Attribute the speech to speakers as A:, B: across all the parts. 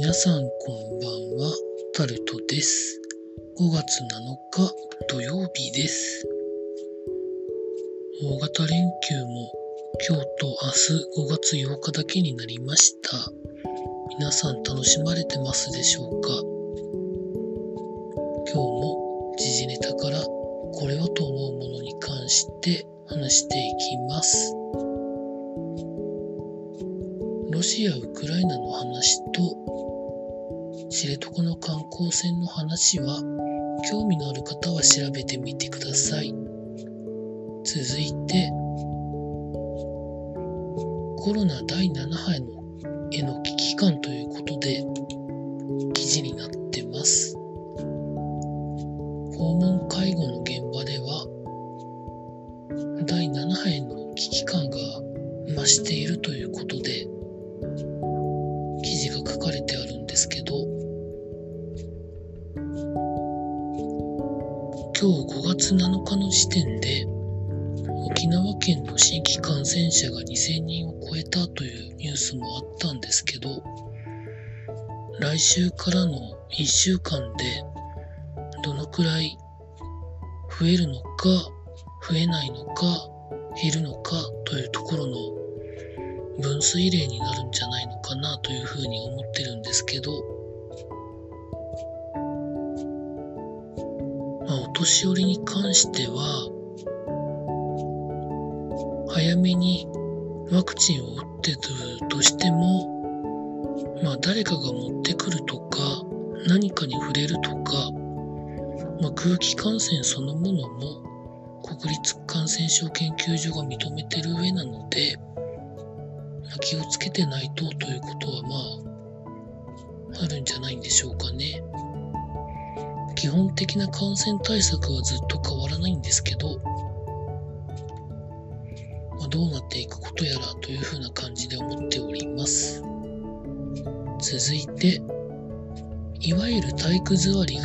A: 皆さんこんばんは、タルトです。5月7日土曜日です。大型連休も今日と明日5月8日だけになりました。皆さん楽しまれてますでしょうか？今日も時事ネタからこれはと思うものに関して話していきます。ロシア・ウクライナの話と知床の観光船の話は興味のある方は調べてみてください。続いてコロナ第7波へのへの危機感ということで記事になってます。訪問介護の現場では第7波への危機感が増しているということ今日5月7日の時点で沖縄県の新規感染者が2000人を超えたというニュースもあったんですけど来週からの1週間でどのくらい増えるのか増えないのか減るのかというところの分水嶺になるんじゃないのかなというふうに思ってるんですけど、年寄りに関しては早めにワクチンを打ってるとしても、まあ、誰かが持ってくるとか何かに触れるとか、まあ、空気感染そのものも国立感染症研究所が認めてる上なので、まあ、気をつけてないとということはまああるんじゃないんでしょうかね。基本的な感染対策はずっと変わらないんですけど、まあ、どうなっていくことやらというふうな感じで思っております。続いて、いわゆる体育座りが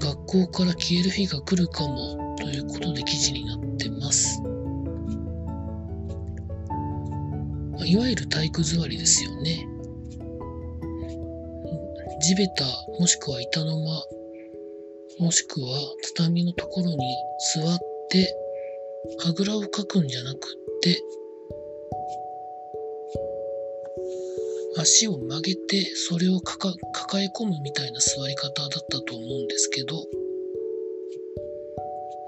A: 学校から消える日が来るかもということで記事になってます。いわゆる体育座りですよね。地べたもしくは板の間もしくは畳のところに座ってあぐらをかくんじゃなくって足を曲げてそれを抱え込むみたいな座り方だったと思うんですけど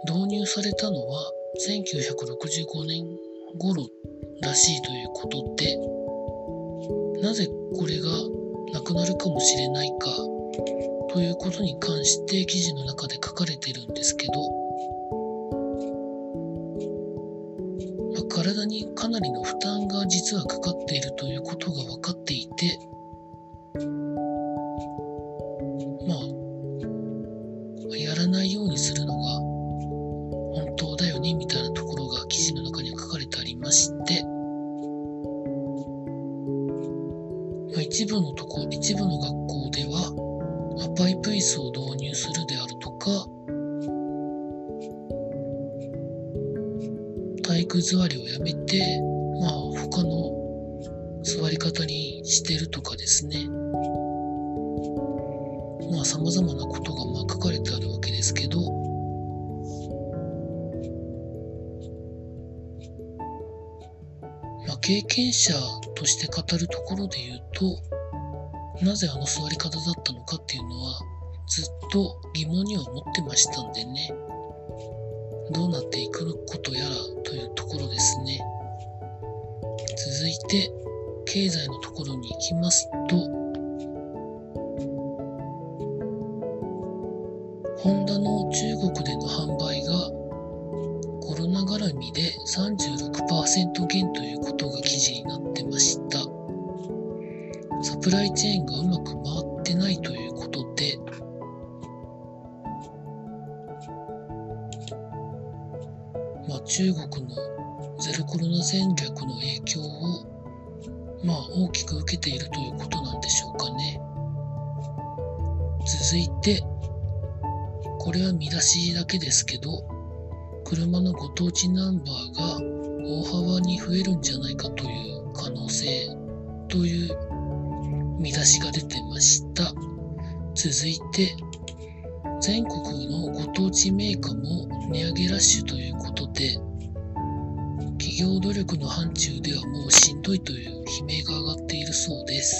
A: 導入されたのは1965年頃らしいということでなぜこれがなくなるかもしれないかということに関して記事の中で書かれてるんですけど、まあ、体にかなりの負担が実はかかっているということが分かっていてまあやらないようにするのが本当だよねみたいなところが記事の中に書かれてありましてまあ、一部のとパイプ椅子を導入するであるとか体育座りをやめて、まあ、他の座り方にしてるとかですね。まあ様々なことがまあ書かれてあるわけですけどまあ、経験者として語るところで言うと、なぜあの座り方だったのかっていうのは、ずっと疑問に思ってましたんでね、どうなっていくことやらというところですね。続いて、経済のところに行きますと、ホンダの中国での販売がコロナ絡みで36%減ということが記事になってました。サプライチェーンがうまく回ってないということ中国のゼロコロナ戦略の影響を、まあ、大きく受けているということなんでしょうかね。続いて、これは見出しだけですけど、車のご当地ナンバーが大幅に増えるんじゃないかという可能性という見出しが出てました。続いて、全国のご当地メーカーも値上げラッシュということで、企業努力の範疇ではもうしんどいという悲鳴が上がっているそうです。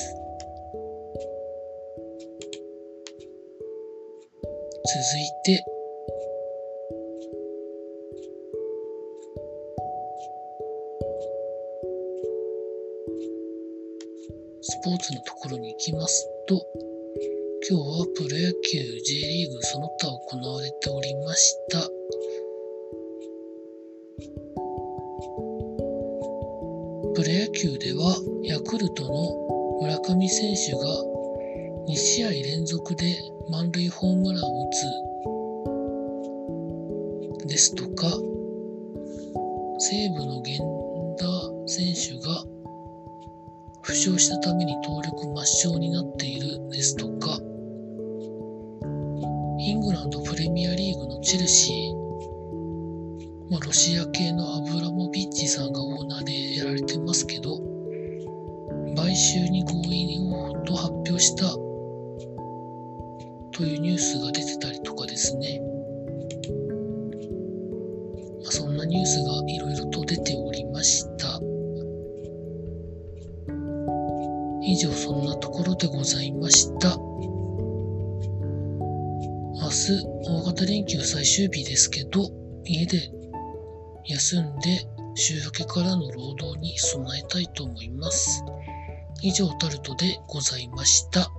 A: 続いて、スポーツのところに行きますと、今日はプロ野球 J リーグその他行われておりました。プロ野球ではヤクルトの村上選手が2試合連続で満塁ホームランを打つですとか西武の源田選手が負傷したために登録抹消になっているですとか、ングランドプレミアリーグのチェルシー、まあ、ロシア系のアブラモビッチさんがオーナーでやられてますけど、買収に合意をと発表したというニュースが出てたりとかですね。まあ、そんなニュースがいろいろと出ておりました。以上そんなところでございました。大型連休最終日ですけど、家で休んで週明けからの労働に備えたいと思います。以上タルトでございました。